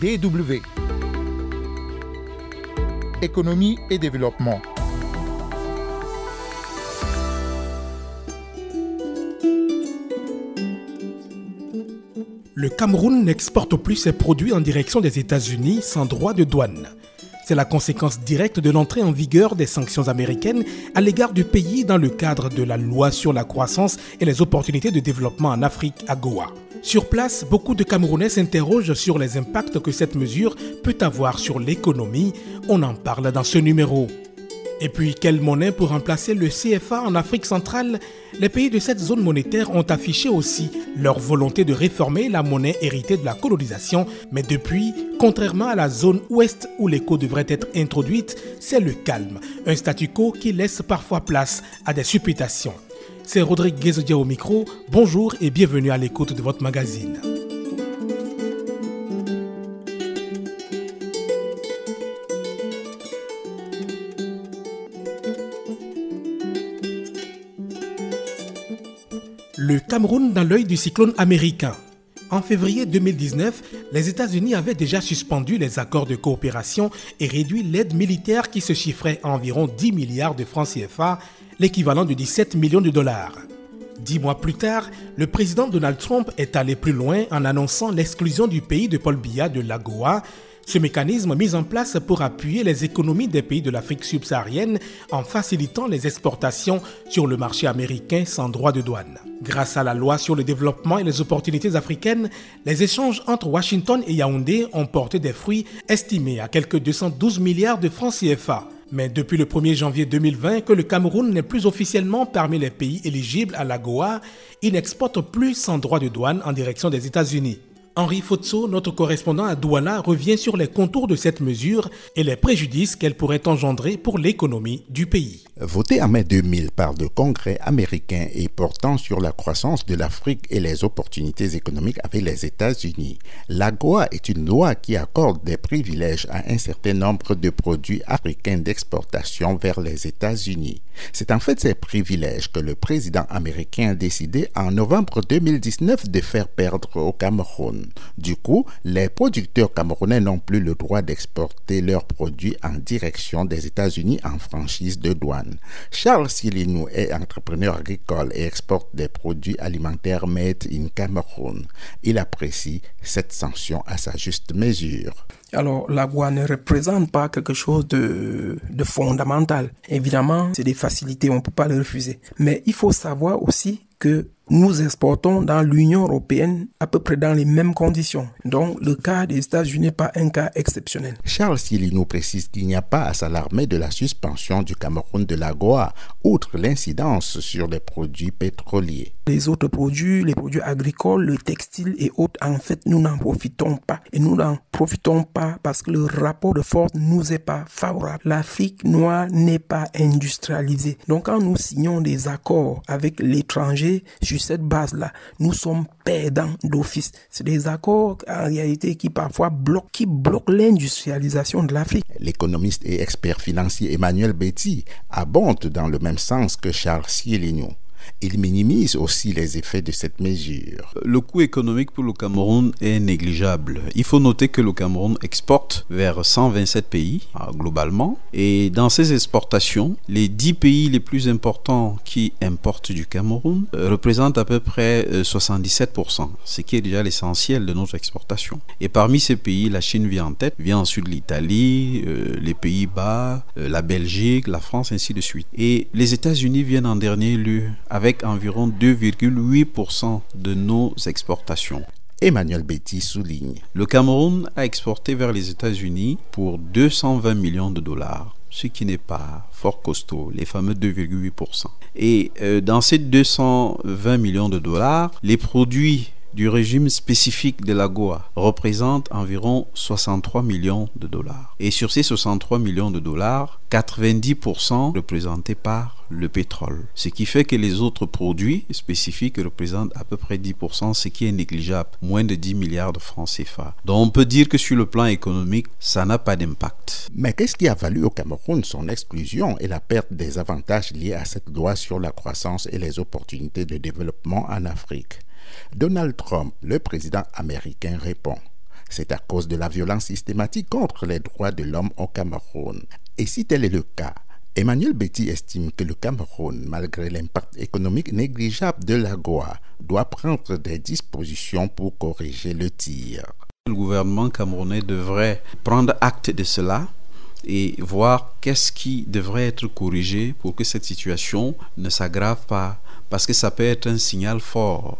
DW. Économie et développement. Le Cameroun n'exporte plus ses produits en direction des États-Unis sans droit de douane. C'est la conséquence directe de l'entrée en vigueur des sanctions américaines à l'égard du pays dans le cadre de la loi sur la croissance et les opportunités de développement en Afrique à Goa. Sur place, beaucoup de Camerounais s'interrogent sur les impacts que cette mesure peut avoir sur l'économie. On en parle dans ce numéro. Et puis, quelle monnaie pour remplacer le CFA en Afrique centrale? Les pays de cette zone monétaire ont affiché aussi leur volonté de réformer la monnaie héritée de la colonisation, mais depuis, contrairement à la zone ouest où l'écho devrait être introduite, c'est le calme, un statu quo qui laisse parfois place à des supputations. C'est Rodrigue Guézodia au micro, bonjour et bienvenue à l'écoute de votre magazine. Le Cameroun dans l'œil du cyclone américain. En février 2019, les États-Unis avaient déjà suspendu les accords de coopération et réduit l'aide militaire qui se chiffrait à environ 10 milliards de francs CFA, l'équivalent de 17 millions de dollars. Dix mois plus tard, le président Donald Trump est allé plus loin en annonçant l'exclusion du pays de Paul Biya de l'AGOA, ce mécanisme mis en place pour appuyer les économies des pays de l'Afrique subsaharienne en facilitant les exportations sur le marché américain sans droit de douane. Grâce à la loi sur le développement et les opportunités africaines, les échanges entre Washington et Yaoundé ont porté des fruits estimés à quelques 212 milliards de francs CFA. Mais depuis le 1er janvier 2020 que le Cameroun n'est plus officiellement parmi les pays éligibles à l'AGOA, il n'exporte plus sans droit de douane en direction des États-Unis. Henri Fotso, notre correspondant à Douala, revient sur les contours de cette mesure et les préjudices qu'elle pourrait engendrer pour l'économie du pays. Voté en mai 2000 par le Congrès américain et portant sur la croissance de l'Afrique et les opportunités économiques avec les États-Unis, l'AGOA est une loi qui accorde des privilèges à un certain nombre de produits africains d'exportation vers les États-Unis. C'est en fait ces privilèges que le président américain a décidé en novembre 2019 de faire perdre au Cameroun. Du coup, les producteurs camerounais n'ont plus le droit d'exporter leurs produits en direction des États-Unis en franchise de douane. Charles Silinou est entrepreneur agricole et exporte des produits alimentaires made in Cameroun. Il apprécie cette sanction à sa juste mesure. Alors, la loi ne représente pas quelque chose de, de fondamental. Évidemment, c'est des facilités, on ne peut pas le refuser. Mais il faut savoir aussi que nous exportons dans l'Union européenne à peu près dans les mêmes conditions. Donc le cas des États-Unis n'est pas un cas exceptionnel. Charles Silino précise qu'il n'y a pas à s'alarmer de la suspension du Cameroun de la Goa, outre l'incidence sur les produits pétroliers. Les autres produits, les produits agricoles, le textile et autres, en fait, nous n'en profitons pas. Et nous n'en profitons pas parce que le rapport de force nous est pas favorable. L'Afrique noire n'est pas industrialisée. Donc quand nous signons des accords avec l'étranger sur cette base-là, nous sommes perdants d'office. C'est des accords en réalité qui parfois bloquent, bloquent l'industrialisation de l'Afrique. L'économiste et expert financier Emmanuel Betty abonde dans le même sens que Charles Cieligno. Il minimise aussi les effets de cette mesure. Le coût économique pour le Cameroun est négligeable. Il faut noter que le Cameroun exporte vers 127 pays euh, globalement et dans ces exportations, les 10 pays les plus importants qui importent du Cameroun euh, représentent à peu près 77%, euh, ce qui est déjà l'essentiel de notre exportation. Et parmi ces pays, la Chine vient en tête, vient ensuite l'Italie, les Pays-Bas, la Belgique, la France, ainsi de suite. Et les États-Unis viennent en dernier lieu avec environ 2,8% de nos exportations. Emmanuel Betty souligne. Le Cameroun a exporté vers les États-Unis pour 220 millions de dollars, ce qui n'est pas fort costaud, les fameux 2,8%. Et euh, dans ces 220 millions de dollars, les produits du régime spécifique de la Goa représente environ 63 millions de dollars. Et sur ces 63 millions de dollars, 90% représentés par le pétrole. Ce qui fait que les autres produits spécifiques représentent à peu près 10%, ce qui est négligeable, moins de 10 milliards de francs CFA. Donc on peut dire que sur le plan économique, ça n'a pas d'impact. Mais qu'est-ce qui a valu au Cameroun son exclusion et la perte des avantages liés à cette loi sur la croissance et les opportunités de développement en Afrique? Donald Trump, le président américain, répond. C'est à cause de la violence systématique contre les droits de l'homme au Cameroun. Et si tel est le cas, Emmanuel Betty estime que le Cameroun, malgré l'impact économique négligeable de la GOA, doit prendre des dispositions pour corriger le tir. Le gouvernement camerounais devrait prendre acte de cela et voir qu'est-ce qui devrait être corrigé pour que cette situation ne s'aggrave pas. Parce que ça peut être un signal fort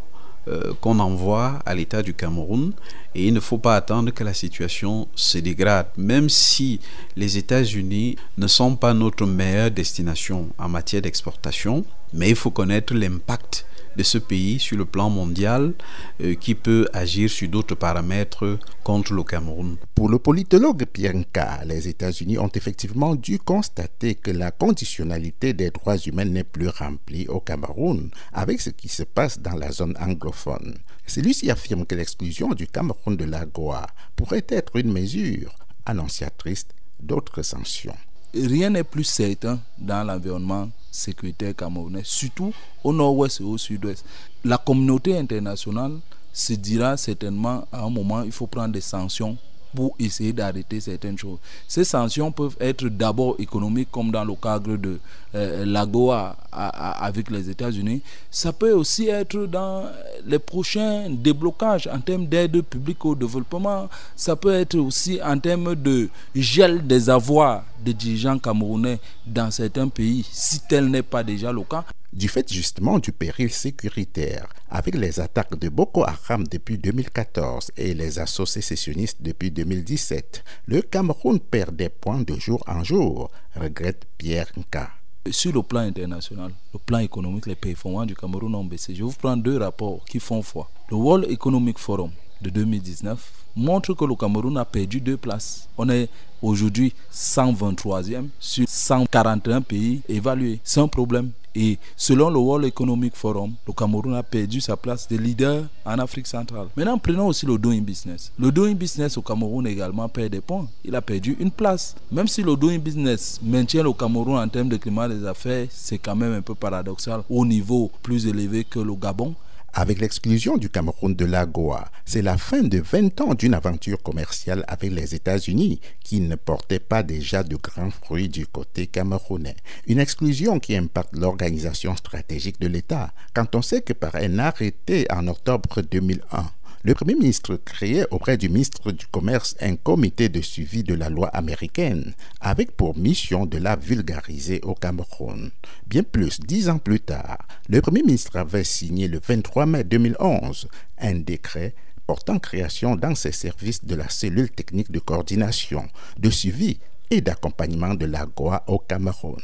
euh, qu'on envoie à l'État du Cameroun. Et il ne faut pas attendre que la situation se dégrade, même si les États-Unis ne sont pas notre meilleure destination en matière d'exportation, mais il faut connaître l'impact de ce pays sur le plan mondial euh, qui peut agir sur d'autres paramètres contre le Cameroun. Pour le politologue Pierre Nka, les États-Unis ont effectivement dû constater que la conditionnalité des droits humains n'est plus remplie au Cameroun avec ce qui se passe dans la zone anglophone. Celui-ci affirme que l'exclusion du Cameroun de la Goa pourrait être une mesure annonciatrice d'autres sanctions rien n'est plus certain dans l'environnement sécuritaire camerounais, surtout au nord-ouest et au sud-ouest. La communauté internationale se dira certainement à un moment il faut prendre des sanctions pour essayer d'arrêter certaines choses. Ces sanctions peuvent être d'abord économiques, comme dans le cadre de euh, l'AGOA avec les États-Unis. Ça peut aussi être dans les prochains déblocages en termes d'aide publique au développement. Ça peut être aussi en termes de gel des avoirs des dirigeants camerounais dans certains pays, si tel n'est pas déjà le cas du fait justement du péril sécuritaire, avec les attaques de Boko Haram depuis 2014 et les assauts sécessionnistes depuis 2017, le Cameroun perd des points de jour en jour, regrette Pierre Nka. Sur le plan international, le plan économique, les performances du Cameroun ont baissé. Je vous prends deux rapports qui font foi. Le World Economic Forum de 2019 montre que le Cameroun a perdu deux places. On est aujourd'hui 123e sur 141 pays évalués. C'est un problème. Et selon le World Economic Forum, le Cameroun a perdu sa place de leader en Afrique centrale. Maintenant, prenons aussi le doing business. Le doing business au Cameroun également perd des points. Il a perdu une place. Même si le doing business maintient le Cameroun en termes de climat des affaires, c'est quand même un peu paradoxal au niveau plus élevé que le Gabon. Avec l'exclusion du Cameroun de l'AGOA, c'est la fin de 20 ans d'une aventure commerciale avec les États-Unis qui ne portait pas déjà de grands fruits du côté camerounais. Une exclusion qui impacte l'organisation stratégique de l'État quand on sait que par un arrêté en octobre 2001, le Premier ministre créait auprès du ministre du Commerce un comité de suivi de la loi américaine avec pour mission de la vulgariser au Cameroun. Bien plus, dix ans plus tard, le Premier ministre avait signé le 23 mai 2011 un décret portant création dans ses services de la cellule technique de coordination, de suivi et d'accompagnement de la GOA au Cameroun.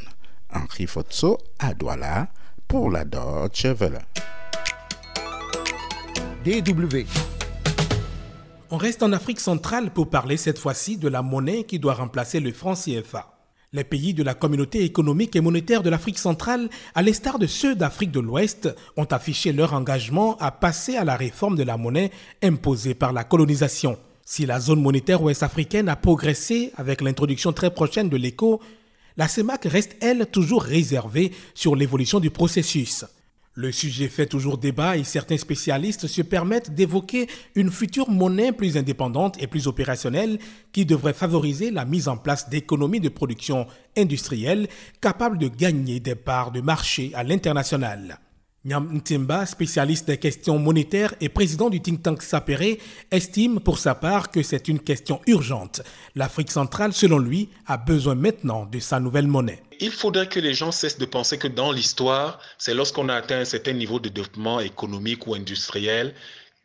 Henri Fotso à Douala pour la Deutsche Welle. On reste en Afrique centrale pour parler cette fois-ci de la monnaie qui doit remplacer le franc CFA. Les pays de la communauté économique et monétaire de l'Afrique centrale, à l'instar de ceux d'Afrique de l'Ouest, ont affiché leur engagement à passer à la réforme de la monnaie imposée par la colonisation. Si la zone monétaire ouest-africaine a progressé avec l'introduction très prochaine de l'écho, la CEMAC reste, elle, toujours réservée sur l'évolution du processus. Le sujet fait toujours débat et certains spécialistes se permettent d'évoquer une future monnaie plus indépendante et plus opérationnelle qui devrait favoriser la mise en place d'économies de production industrielles capables de gagner des parts de marché à l'international. Nyam Ntimba, spécialiste des questions monétaires et président du think tank Sapere, estime pour sa part que c'est une question urgente. L'Afrique centrale, selon lui, a besoin maintenant de sa nouvelle monnaie. Il faudrait que les gens cessent de penser que dans l'histoire, c'est lorsqu'on a atteint un certain niveau de développement économique ou industriel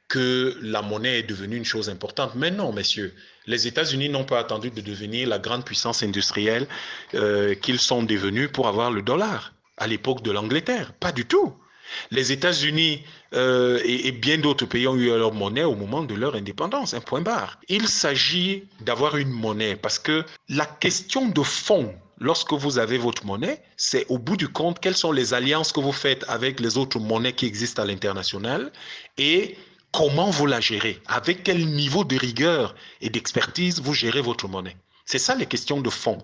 que la monnaie est devenue une chose importante. Mais non, messieurs, les États-Unis n'ont pas attendu de devenir la grande puissance industrielle euh, qu'ils sont devenus pour avoir le dollar à l'époque de l'Angleterre. Pas du tout. Les États-Unis euh, et, bien d'autres pays ont eu leur monnaie au moment de leur indépendance, un point barre. Il s'agit d'avoir une monnaie parce que la question de fond, lorsque vous avez votre monnaie, c'est au bout du compte quelles sont les alliances que vous faites avec les autres monnaies qui existent à l'international et comment vous la gérez, avec quel niveau de rigueur et d'expertise vous gérez votre monnaie. C'est ça les questions de fond.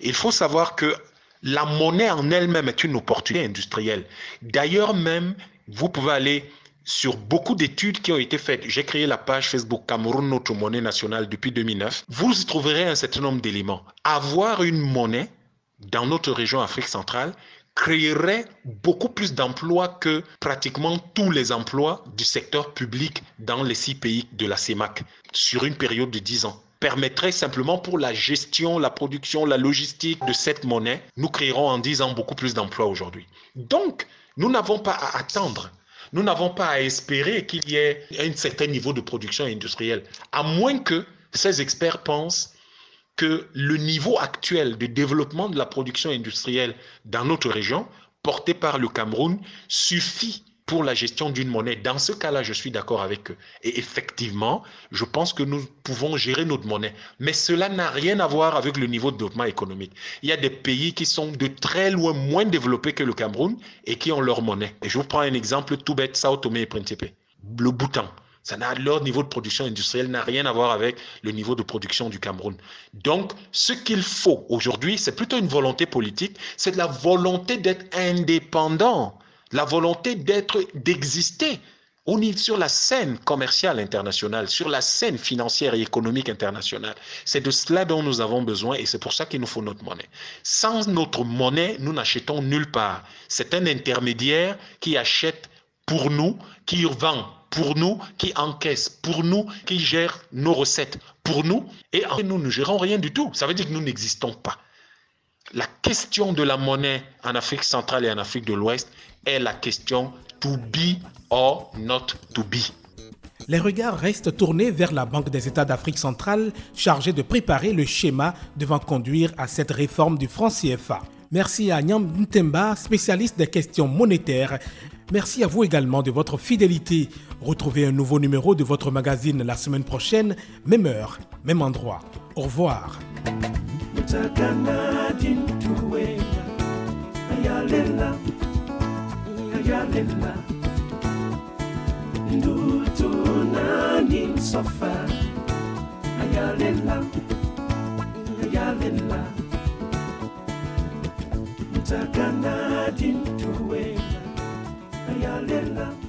Il faut savoir que la monnaie en elle-même est une opportunité industrielle. D'ailleurs même, vous pouvez aller sur beaucoup d'études qui ont été faites. J'ai créé la page Facebook Cameroun, notre monnaie nationale depuis 2009. Vous y trouverez un certain nombre d'éléments. Avoir une monnaie dans notre région Afrique centrale créerait beaucoup plus d'emplois que pratiquement tous les emplois du secteur public dans les six pays de la CEMAC sur une période de 10 ans permettrait simplement pour la gestion, la production, la logistique de cette monnaie, nous créerons en 10 ans beaucoup plus d'emplois aujourd'hui. Donc, nous n'avons pas à attendre. Nous n'avons pas à espérer qu'il y ait un certain niveau de production industrielle, à moins que ces experts pensent que le niveau actuel de développement de la production industrielle dans notre région, porté par le Cameroun, suffit pour la gestion d'une monnaie. Dans ce cas-là, je suis d'accord avec eux. Et effectivement, je pense que nous pouvons gérer notre monnaie. Mais cela n'a rien à voir avec le niveau de développement économique. Il y a des pays qui sont de très loin moins développés que le Cameroun et qui ont leur monnaie. Et je vous prends un exemple tout bête, Sao Tomé et Principe. Le Bhoutan. Ça n'a leur niveau de production industrielle n'a rien à voir avec le niveau de production du Cameroun. Donc, ce qu'il faut aujourd'hui, c'est plutôt une volonté politique, c'est la volonté d'être indépendant la volonté d'être, d'exister sur la scène commerciale internationale, sur la scène financière et économique internationale. C'est de cela dont nous avons besoin et c'est pour ça qu'il nous faut notre monnaie. Sans notre monnaie, nous n'achetons nulle part. C'est un intermédiaire qui achète pour nous, qui vend pour nous, qui encaisse pour nous, qui gère nos recettes pour nous et nous ne gérons rien du tout. Ça veut dire que nous n'existons pas. La question de la monnaie en Afrique centrale et en Afrique de l'Ouest est la question to be or not to be. Les regards restent tournés vers la Banque des États d'Afrique centrale, chargée de préparer le schéma devant conduire à cette réforme du franc CFA. Merci à Nyam Ntemba, spécialiste des questions monétaires. Merci à vous également de votre fidélité. Retrouvez un nouveau numéro de votre magazine la semaine prochaine, même heure, même endroit. Au revoir. sakanatin tuwena ayalela ayalela. Ndutunanin sofa ayalela ayalela. Sakanatin tuwena ayalela.